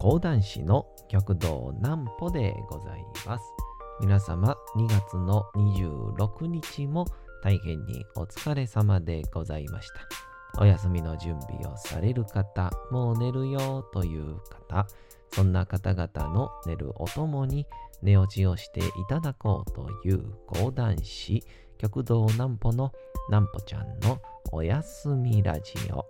講談師の極道南歩でございます。皆様2月の26日も大変にお疲れ様でございました。お休みの準備をされる方、もう寝るよという方、そんな方々の寝るおともに寝落ちをしていただこうという講談師、極道南歩の南歩ちゃんのおやすみラジオ。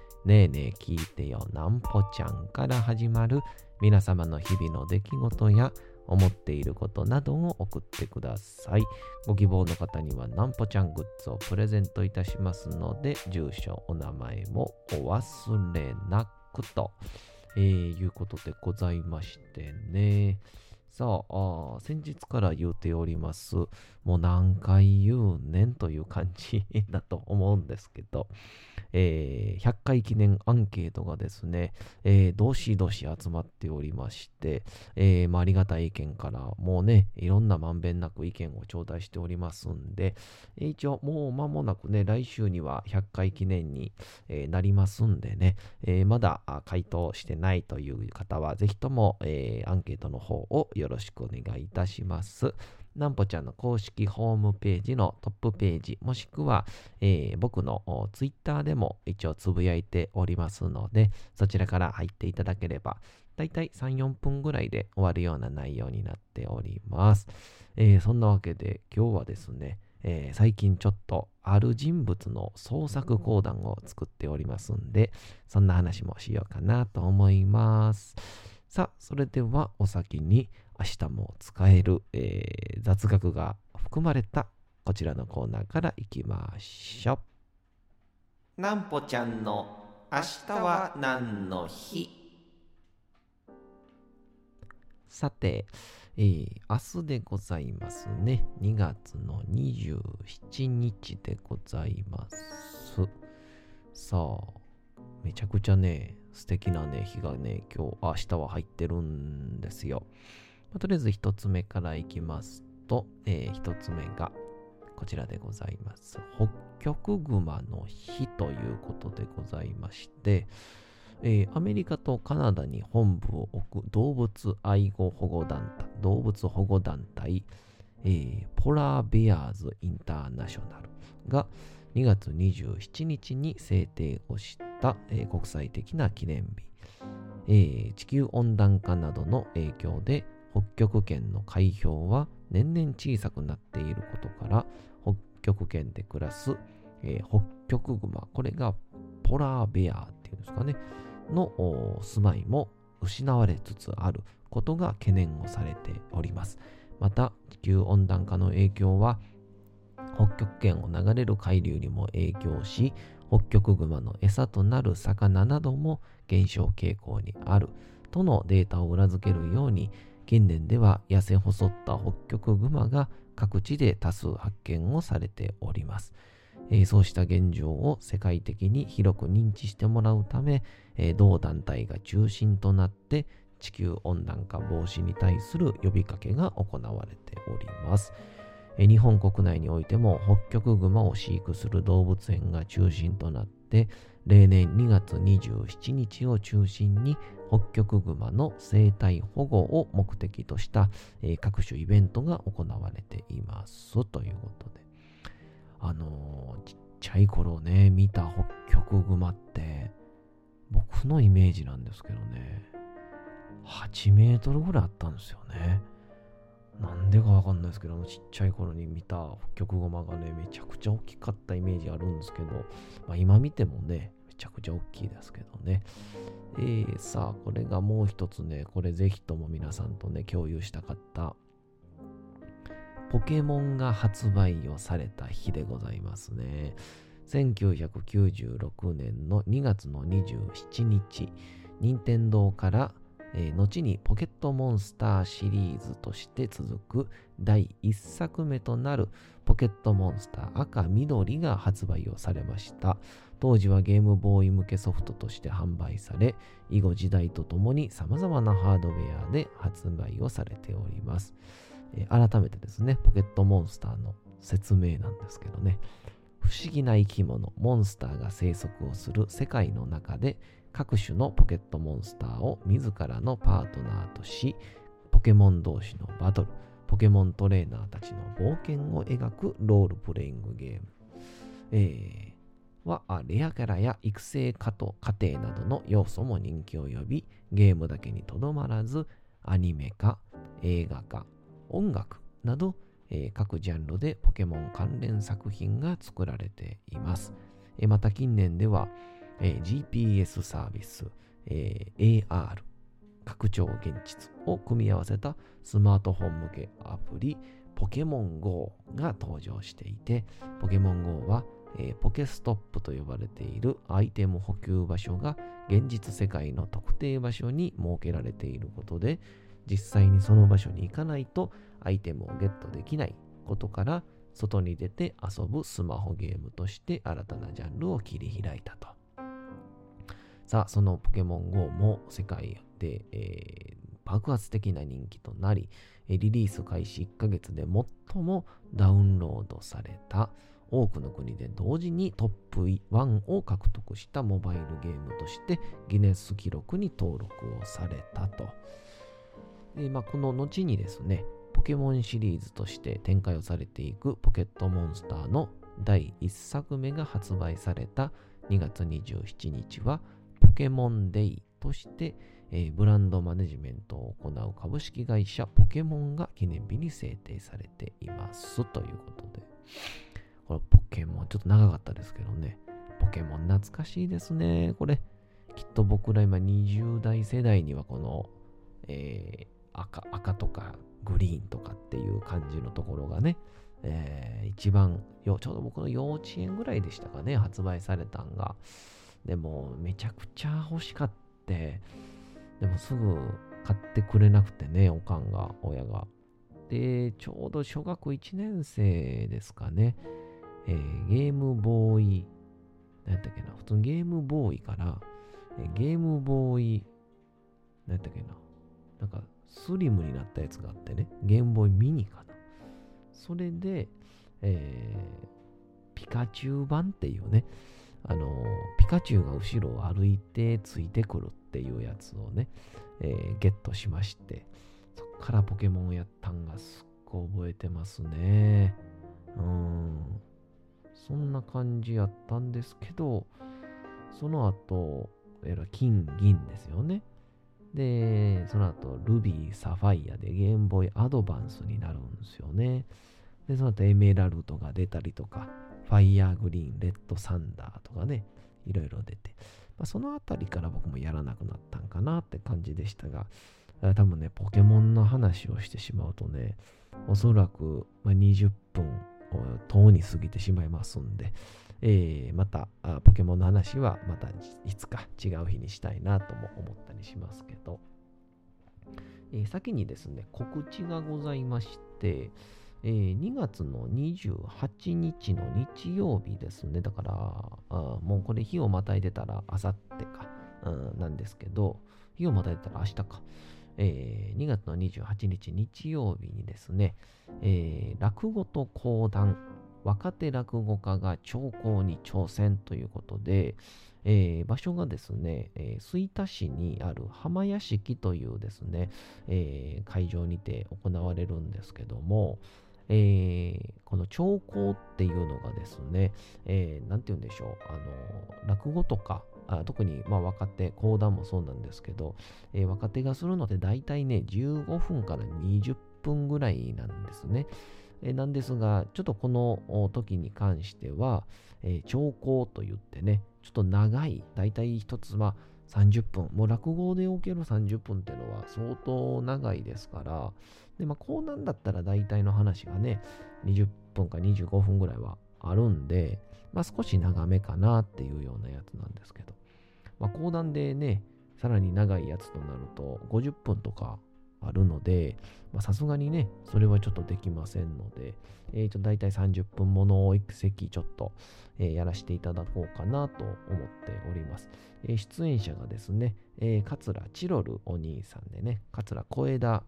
ねえねえ聞いてよなんぽちゃんから始まる皆様の日々の出来事や思っていることなどを送ってください。ご希望の方にはなんぽちゃんグッズをプレゼントいたしますので、住所、お名前もお忘れなくと、えーいうことでございましてね。さあ、先日から言うております。もう何回言うねんという感じだと思うんですけど、えー100回記念アンケートがですね、えーどしどし集まっておりまして、えーまあ、ありがたい意見から、もうね、いろんなまんべんなく意見を頂戴しておりますんで、一応もう間もなくね、来週には100回記念に、えーなりますんでね、えーまだ回答してないという方は、ぜひとも、えーアンケートの方をよろしくお願いいたします。なんぽちゃんの公式ホームページのトップページ、もしくは、えー僕のツイッターでも一応つぶやいておりますので、そちらから入っていただければ、だいたい3、4分ぐらいで終わるような内容になっております。えーそんなわけで今日はですね、えー最近ちょっとある人物の創作講談を作っておりますんで、そんな話もしようかなと思います。さあ、それではお先に明日も使える、えー雑学が含まれたこちらのコーナーからいきましょう。なんぽちゃんの明日は何の日？さて、えー明日でございますね。2月の27日でございます。さあ、めちゃくちゃね、素敵なね、日がね、今日、明日は入ってるんですよ。まあとりあえず一つ目からいきますと、えー一つ目がこちらでございます。北極熊の日ということでございまして、えーアメリカとカナダに本部を置く動物愛護保護団体、動物保護団体、えーポラーベアーズ・インターナショナルが2月27日に制定をした、えー国際的な記念日、えー地球温暖化などの影響で北極圏の海氷は年々小さくなっていることから北極圏で暮らす、えー北極熊これがポラーベアっていうんですかねの住まいも失われつつあることが懸念をされております。また地球温暖化の影響は北極圏を流れる海流にも影響し北極熊の餌となる魚なども減少傾向にあるとのデータを裏付けるように近年では痩せ細った北極熊が各地で多数発見をされております。そうした現状を世界的に広く認知してもらうため、同団体が中心となって地球温暖化防止に対する呼びかけが行われております。日本国内においても北極熊を飼育する動物園が中心となって例年2月27日を中心に北極熊の生態保護を目的とした、えー各種イベントが行われています。ということで。あのーちっちゃい頃ね見た北極熊って僕のイメージなんですけどね8メートルぐらいあったんですよね。なんでかわかんないですけど、ちっちゃい頃に見た北極熊がね、めちゃくちゃ大きかったイメージあるんですけど、まあ、今見てもね、ちゃくちゃ大きいですけどね。えー、さあ、これがもう一つね、これぜひとも皆さんとね、共有したかった、ポケモンが発売をされた日でございますね。1996年の2月の27日、任天堂からえー、後にポケットモンスターシリーズとして続く第1作目となるポケットモンスター赤緑が発売をされました。当時はゲームボーイ向けソフトとして販売され、以後時代とともに様々なハードウェアで発売をされております。えー、改めてですね、ポケットモンスターの説明なんですけどね、不思議な生き物、モンスターが生息をする世界の中で各種のポケットモンスターを自らのパートナーとし、ポケモン同士のバトル、ポケモントレーナーたちの冒険を描くロールプレイングゲーム。えー、は、レアキャラや育成過程などの要素も人気を呼び、ゲームだけにとどまらず、アニメ化、映画化、音楽など、えー、各ジャンルでポケモン関連作品が作られています。えー、また近年では、えー、GPS サービス、えー、AR、拡張現実を組み合わせたスマートフォン向けアプリポケモン GO が登場していて、ポケモン GO は、えー、ポケストップと呼ばれているアイテム補給場所が現実世界の特定場所に設けられていることで、実際にその場所に行かないとアイテムをゲットできないことから、外に出て遊ぶスマホゲームとして新たなジャンルを切り開いたと。さあ、そのポケモン GO も世界で、えー、爆発的な人気となり、リリース開始1ヶ月で最もダウンロードされた多くの国で同時にトップ1を獲得したモバイルゲームとしてギネス記録に登録をされたと。でまあ、この後にですね、ポケモンシリーズとして展開をされていくポケットモンスターの第1作目が発売された2月27日はポケモンデイとして、えー、ブランドマネジメントを行う株式会社ポケモンが記念日に制定されていますということで。これポケモン、ちょっと長かったですけどね。ポケモン懐かしいですね。これ、きっと僕ら今20代世代にはこの、えー、赤、赤とかグリーンとかっていう感じのところがね、えー、一番、ちょうど僕の幼稚園ぐらいでしたかね、発売されたんが。でも、めちゃくちゃ欲しかって、でもすぐ買ってくれなくてね、おかんが、親が。で、ちょうど小学1年生ですかね、えー、ゲームボーイ、何やったっけな、普通ゲームボーイから、えー、ゲームボーイ、何やったっけな、なんかスリムになったやつがあってね、ゲームボーイミニかな。それで、えー、ピカチュウ版っていうね、あの、ピカチュウが後ろを歩いてついてくるっていうやつをね、えー、ゲットしまして、そっからポケモンやったんがすっごい覚えてますね。うん。そんな感じやったんですけど、その後、えら金、銀ですよね。で、その後、ルビー、サファイアでゲームボーイアドバンスになるんですよね。で、その後エメラルドが出たりとか、ファイヤーグリーン、レッドサンダーとかね、いろいろ出て、まあ、そのあたりから僕もやらなくなったんかなって感じでしたが、多分ね、ポケモンの話をしてしまうとね、おそらく、20分をとうに過ぎてしまいますんで、えー、またポケモンの話はまたいつか違う日にしたいなとも思ったりしますけど、えー、先にですね、告知がございまして、えー、2月の28日の日曜日ですね。だから、もうこれ日をまたいでたらあさってか、うん、なんですけど、日をまたいでたら明日か。えー、2月の28日日曜日にですね、えー、落語と講談、若手落語家が長考に挑戦ということで、えー、場所がですね、えー、吹田市にある浜屋敷というですね、えー、会場にて行われるんですけども、えー、この兆候っていうのがですね、えー、なんて言うんでしょう、あの、落語とか、あ特にまあ若手、講談もそうなんですけど、えー、若手がするので大体ね、15分から20分ぐらいなんですね。え、なんですが、ちょっとこの時に関しては、えー、兆候と言ってね、ちょっと長い、大体一つ、まあ、30分。もう落語でおける30分っていうのは相当長いですから、で、まあ、講談だったら大体の話がね、20分か25分ぐらいはあるんで、まあ、少し長めかなっていうようなやつなんですけど、まあ、講談でね、さらに長いやつとなると50分とかあるので、さすがにね、それはちょっとできませんので、えー、と大体30分ものを一席ちょっと、えー、やらせていただこうかなと思っております。出演者がですね、えー、桂チロルお兄さんでね、桂小枝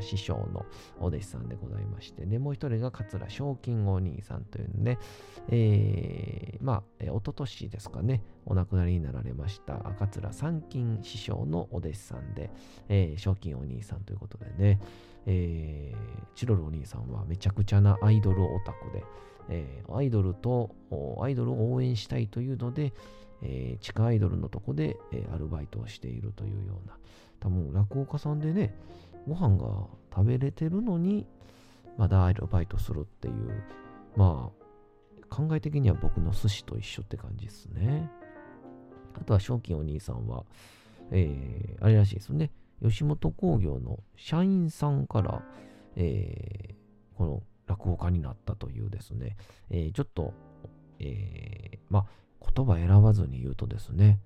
師匠のお弟子さんでございまして、で、もう一人が桂賞金お兄さんというね、えー、まあ、えー、一昨年ですかね、お亡くなりになられました桂三金師匠のお弟子さんで、えー、賞金お兄さんということでね、えー、チロルお兄さんはめちゃくちゃなアイドルオタクで、えー、アイドルと、アイドルを応援したいというので、えー、地下アイドルのとこで、えー、アルバイトをしているというような、多分落語家さんでね、ご飯が食べれてるのに、まだアルバイトするっていう、まあ、考え的には僕の寿司と一緒って感じですね。あとは、賞金お兄さんは、えー、あれらしいですね。吉本興業の社員さんから、えー、この落語家になったというですね、えー、ちょっと、えー、まあ、言葉選ばずに言うとですね、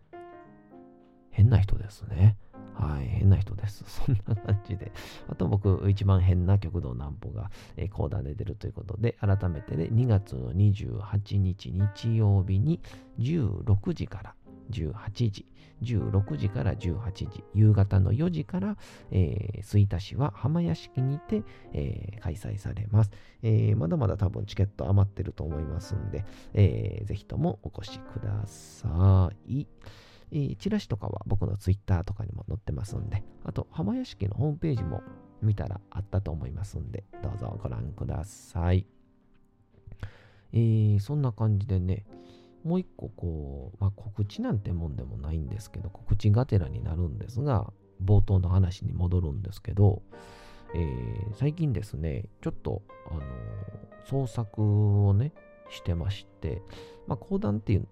変な人ですね。はい、変な人です。そんな感じで。あと僕、一番変な極道南穂が、えー、講談で出るということで、改めてね、2月の28日日曜日に16時から18時、16時から18時、夕方の4時から、えー、吹田市は浜屋敷にて、えー、開催されます、えー、まだまだ多分チケット余ってると思いますんで、えー、ぜひともお越しください。えー、チラシとかは僕のツイッターとかにも載ってますんで、あと浜屋敷のホームページも見たらあったと思いますんで、どうぞご覧ください。えー、そんな感じでね、もう一個こう、まあ、告知なんてもんでもないんですけど、告知がてらになるんですが、冒頭の話に戻るんですけど、えー、最近ですね、ちょっと、あの、創作をね、してまして、まあ、講談っていう、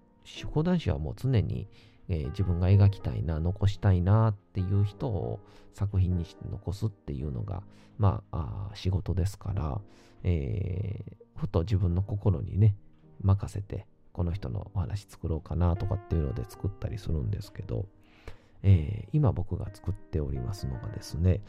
講談師はもう常に、えー、自分が描きたいな、残したいなっていう人を作品にして残すっていうのが、まあ、あ仕事ですから、えー、ふと自分の心にね、任せて、この人のお話作ろうかなとかっていうので作ったりするんですけど、えー、今僕が作っておりますのがですね、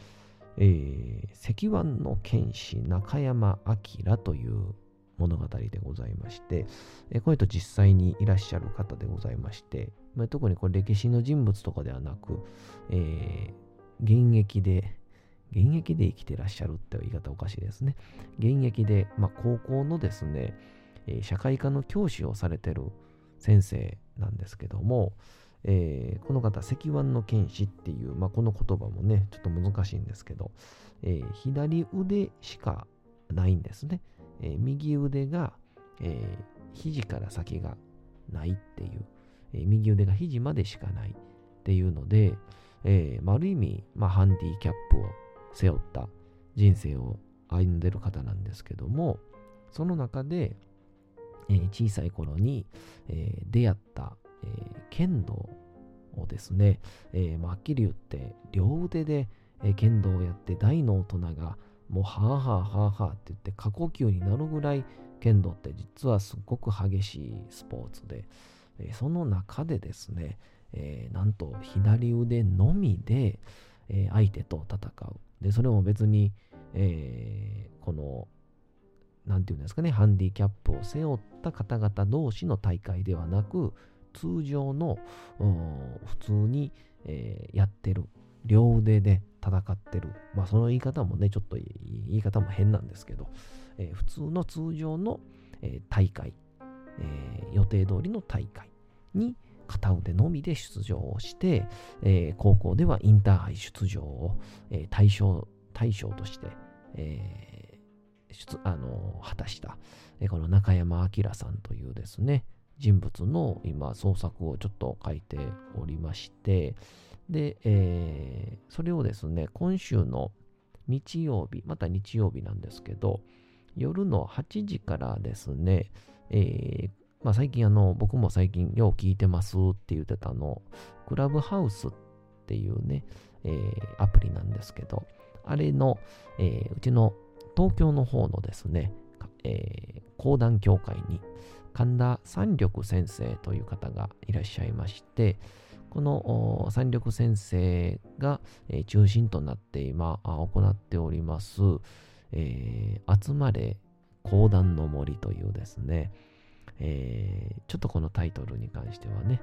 えー、石腕の剣士中山明という物語でございまして、えー、これと実際にいらっしゃる方でございまして、まあ、特にこれ歴史の人物とかではなく、えー、現役で、現役で生きてらっしゃるって言い方おかしいですね。現役で、まあ、高校のですね、えー、社会科の教師をされてる先生なんですけども、えー、この方、石腕の剣士っていう、まあ、この言葉もね、ちょっと難しいんですけど、えー、左腕しかないんですね。え右腕が、え肘から先がないっていう、え右腕が肘までしかないっていうので、えまあ、ある意味、まあ、ハンディキャップを背負った人生を歩んでる方なんですけども、その中で、えー、小さい頃に、えー、出会った、えー、剣道をですね、えまあ、はっきり言って両腕で、え剣道をやって大の大人がもうはあはあはあはあって言って過呼吸になるぐらい剣道って実はすっごく激しいスポーツで、えその中でですね、えなんと左腕のみで、え相手と戦う。で、それも別に、えこの何て言うんですかね、ハンディキャップを背負った方々同士の大会ではなく、通常の普通に、えー、やってる、両腕で戦ってる、まあその言い方もね、ちょっと言い方も変なんですけど、えー、普通の通常の、えー、大会、え予定通りの大会に片腕のみで出場をして、え高校ではインターハイ出場を、え対象対象として、えあの果たした、この中山明さんというですね、人物の今創作をちょっと書いておりまして、で、えー、それをですね、今週の日曜日、また日曜日なんですけど、夜の8時からですね、えー、まあ、最近あの、僕も最近よう聞いてますって言ってたの、クラブハウスっていうね、えー、アプリなんですけど、あれの、えー、うちの東京の方のですね、えー、講談協会に神田三緑先生という方がいらっしゃいまして、この三緑先生が、えー、中心となって今行っております、えー、集まれ講談の森というですね、えー、ちょっとこのタイトルに関してはね、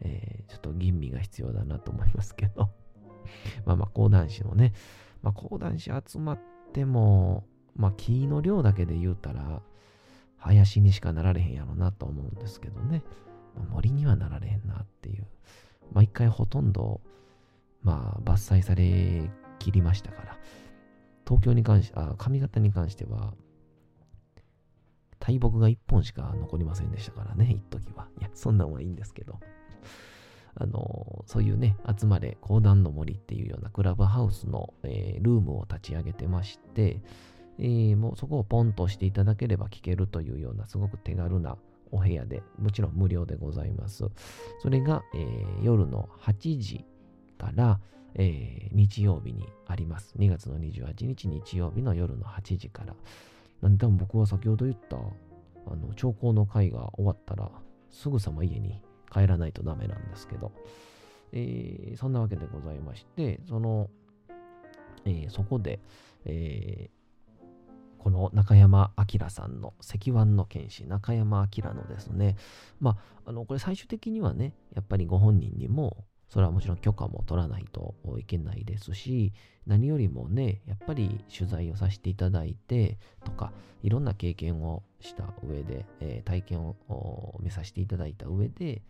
えー、ちょっと吟味が必要だなと思いますけど。まあまあ講談師のね、まあ講談師集まっても、まあ木の量だけで言うたら、林にしかなられへんやろなと思うんですけどね、まあ、森にはなられへんなっていう。まあ一回ほとんど、まあ伐採されきりましたから、東京に関して、あ、上方に関しては、大木が1本しか残りませんでしたからね、一時は。いや、そんなんはいいんですけど。あの、そういうね、集まれ、講談の森っていうようなクラブハウスの、えー、ルームを立ち上げてまして、えー、もうそこをポンとしていただければ聞けるというようなすごく手軽なお部屋で、もちろん無料でございます。それが、えー、夜の8時から、えー、日曜日にあります。2月の28日日曜日の夜の8時から。なんで多分僕は先ほど言ったあの兆候の会が終わったらすぐさま家に帰らないとダメなんですけど、えー、そんなわけでございまして、その、えー、そこで、えー、この中山明さんの石腕の剣士中山明のですね、まあ、あの、これ最終的にはね、やっぱりご本人にもそれはもちろん許可も取らないといけないですし、何よりもね、やっぱり取材をさせていただいてとか、いろんな経験をした上で、えー、体験を見させていただいた上で、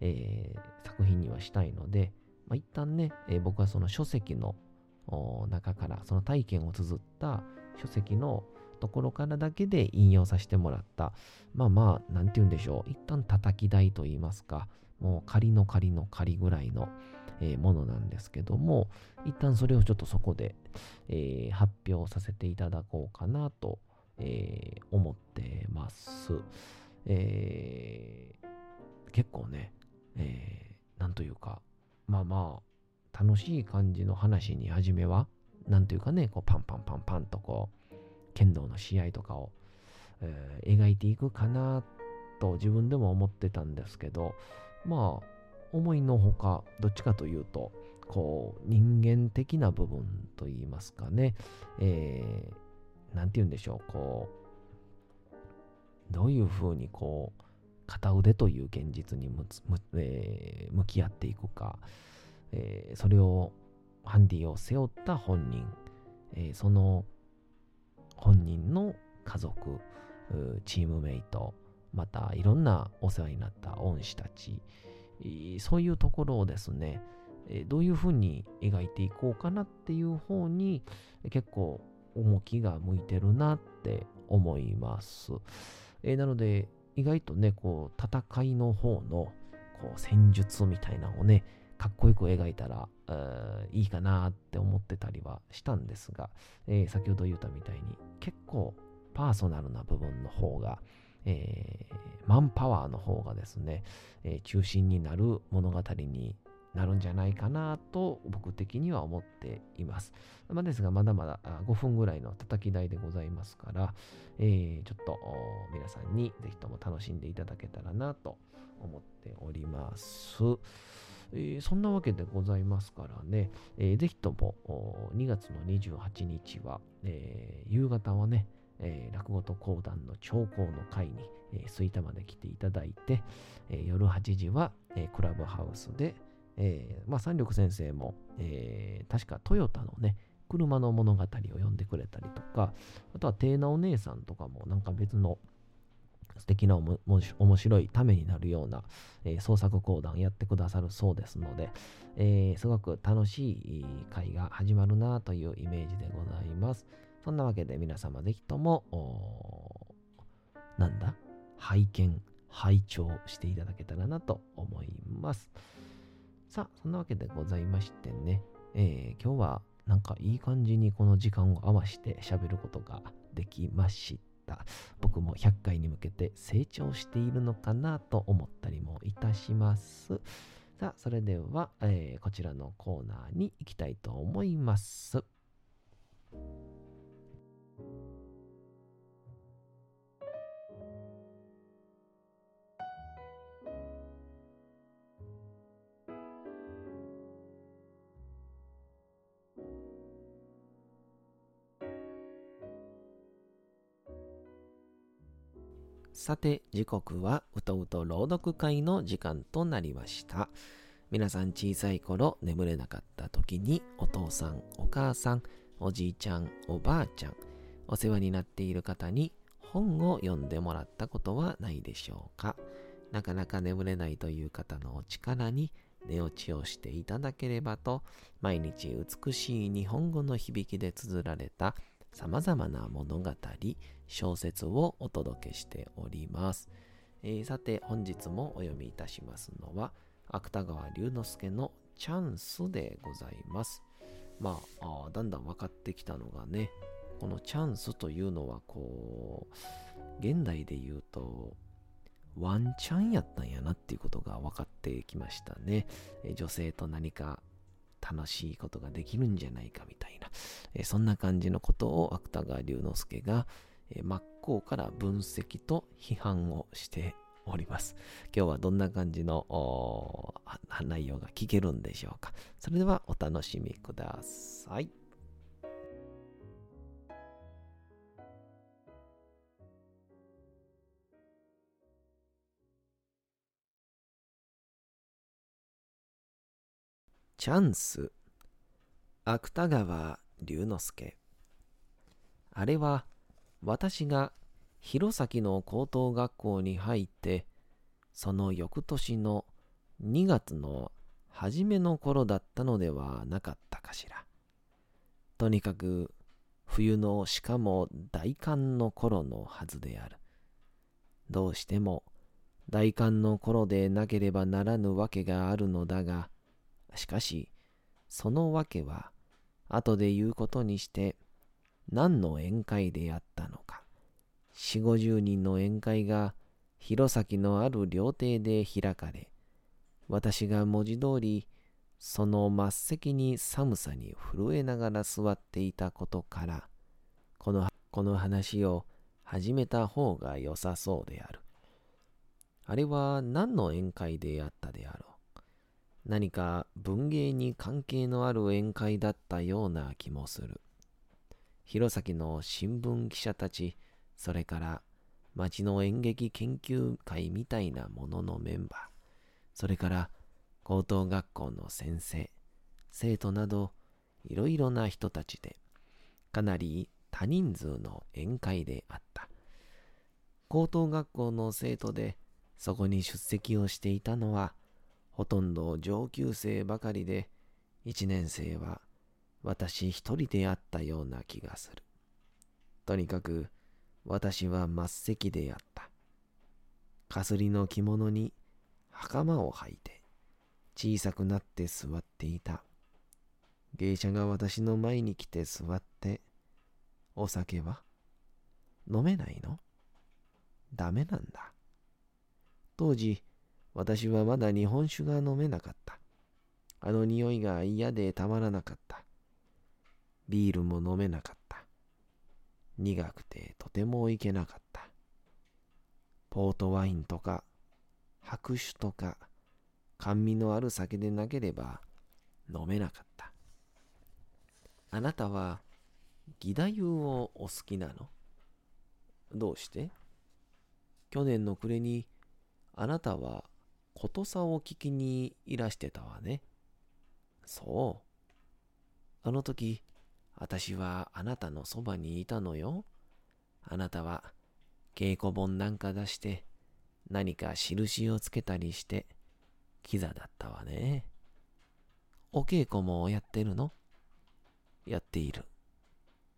えー、作品にはしたいので、まあ、一旦ね、えー、僕はその書籍の中から、その体験を綴った書籍のところからだけで引用させてもらった、まあまあ、なんて言うんでしょう、一旦叩き台と言いますか、もう仮の仮の仮ぐらいの、えー、ものなんですけども、一旦それをちょっとそこで、えー、発表させていただこうかなと、えー、思ってます。え結構ね、えなんというか、まあまあ、楽しい感じの話に初めは、なんというかね、こうパンパンパンパンとこう、剣道の試合とかを、え描いていくかなと自分でも思ってたんですけど、まあ、思いのほか、どっちかというと、こう、人間的な部分といいますかね、えー、て言うんでしょう、こう、どういうふうにこう、片腕という現実にむむ、えー、向き合っていくか、えー、それを、ハンディを背負った本人、えー、その本人の家族、チームメイト、またいろんなお世話になった恩師たち、そういうところをですね、どういうふうに描いていこうかなっていう方に結構重きが向いてるなって思います。えなので意外とね、こう戦いの方のこう戦術みたいなのをね、かっこよく描いたらいいかなって思ってたりはしたんですが、えー、先ほど言ったみたいに結構パーソナルな部分の方がえー、マンパワーの方がですね、えー、中心になる物語になるんじゃないかなと僕的には思っています。まあ、ですが、まだまだ5分ぐらいの叩き台でございますから、えー、ちょっと皆さんにぜひとも楽しんでいただけたらなと思っております。えー、そんなわけでございますからね、えー、ぜひとも2月の28日は、えー、夕方はね、えー、落語と講談の長考の会に、えー、吹田まで来ていただいて、えー、夜8時は、えー、クラブハウスで、えー、まあ、三緑先生も、えー、確かトヨタのね、車の物語を読んでくれたりとか、あとはテーナお姉さんとかもなんか別の素敵な面白いためになるような、えー、創作講談やってくださるそうですので、えー、すごく楽しい会が始まるなというイメージでございます。そんなわけで皆様ぜひとも、なんだ？拝見、拝聴していただけたらなと思います。さあ、そんなわけでございましてね、えー、今日はなんかいい感じにこの時間を合わせて喋ることができました。た僕も100回に向けて成長しているのかなと思ったりもいたします。さあ、それでは、えー、こちらのコーナーに行きたいと思います。さて、時刻はうとうと朗読会の時間となりました。皆さん小さい頃眠れなかった時にお父さん、お母さん、おじいちゃん、おばあちゃん、お世話になっている方に本を読んでもらったことはないでしょうかなかなか眠れないという方のお力に寝落ちをしていただければと毎日美しい日本語の響きで綴られた様々な物語、小説をお届けしております。えー、さて本日もお読みいたしますのは芥川龍之介のチャンスでございます。まあだんだん分かってきたのがね、このチャンスというのはこう、現代で言うと、ワンチャンやったんやなっていうことが分かってきましたね。女性と何か楽しいことができるんじゃないかみたいな、えそんな感じのことを芥川龍之介が、え真っ向から分析と批判をしております。今日はどんな感じの内容が聞けるんでしょうか。それではお楽しみください。チャンス芥川龍之介あれは私が弘前の高等学校に入ってその翌年の2月の初めの頃だったのではなかったかしら。とにかく冬のしかも大寒の頃のはずである。どうしても大寒の頃でなければならぬわけがあるのだが、しかし、そのわけは、後で言うことにして、何の宴会であったのか。四五十人の宴会が、弘前のある料亭で開かれ、私が文字通り、その末席に寒さに震えながら座っていたことから、このこの話を始めた方が良さそうである。あれは何の宴会であったであろう。何か文芸に関係のある宴会だったような気もする。弘前の新聞記者たち、それから町の演劇研究会みたいなもののメンバー、それから高等学校の先生、生徒などいろいろな人たちで、かなり多人数の宴会であった。高等学校の生徒でそこに出席をしていたのは、ほとんど上級生ばかりで、一年生は私一人であったような気がする。とにかく私は末席であった。かすりの着物に袴を履いて小さくなって座っていた。芸者が私の前に来て座って、お酒は飲めないの？ダメなんだ。当時、私はまだ日本酒が飲めなかった。あの匂いが嫌でたまらなかった。ビールも飲めなかった。苦くてとてもいけなかった。ポートワインとか白酒とか甘味のある酒でなければ飲めなかった。あなたは義太夫をお好きなの？どうして？去年の暮れにあなたはことさを聞きにいらしてたわね。そう。あの時、私はあなたのそばにいたのよ。あなたは稽古本なんか出して何か印をつけたりしてキザだったわね。お稽古もやってるの？やっている。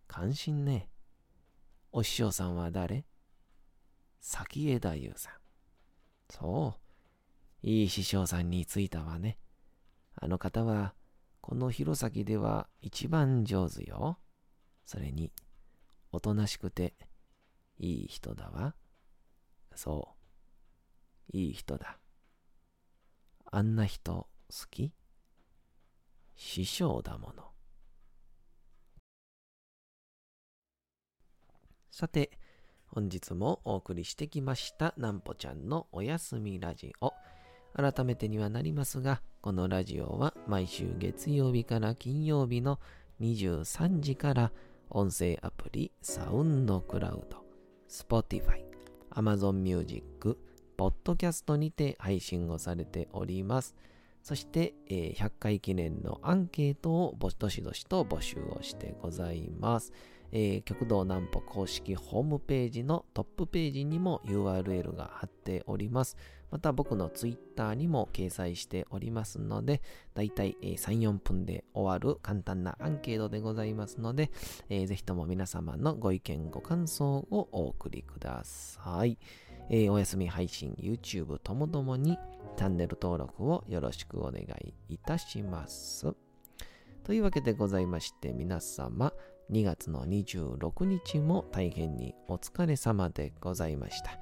感心ね。お師匠さんは誰？先枝優さん。そう。いい師匠さんについたわね。あの方は、この弘前では一番上手よ。それに、おとなしくて、いい人だわ。そう、いい人だ。あんな人好き？師匠だもの。さて、本日もお送りしてきましたなんぽちゃんのおやすみラジオ。改めてにはなりますが、このラジオは毎週月曜日から金曜日の23時から音声アプリサウンドクラウド、Spotify、Amazon Music、ポッドキャストにて配信をされております。そして、え、100回記念のアンケートをどしどしと募集をしてございます。えー、極道南歩公式ホームページのトップページにも URL が貼っております。また僕の Twitter にも掲載しておりますので、だいたい3、4分で終わる簡単なアンケートでございますので、えー、ぜひとも皆様のご意見、ご感想をお送りください。えー、お休み配信、YouTube ともどもにチャンネル登録をよろしくお願いいたします。というわけでございまして、皆様、2月の26日も大変にお疲れ様でございました。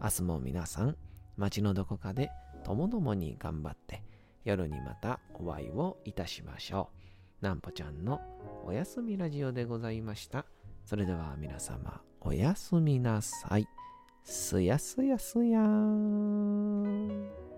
明日も皆さん、街のどこかでともどもに頑張って、夜にまたお会いをいたしましょう。なんぽちゃんのおやすみラジオでございました。それでは皆様、おやすみなさい。すやすやすやーん。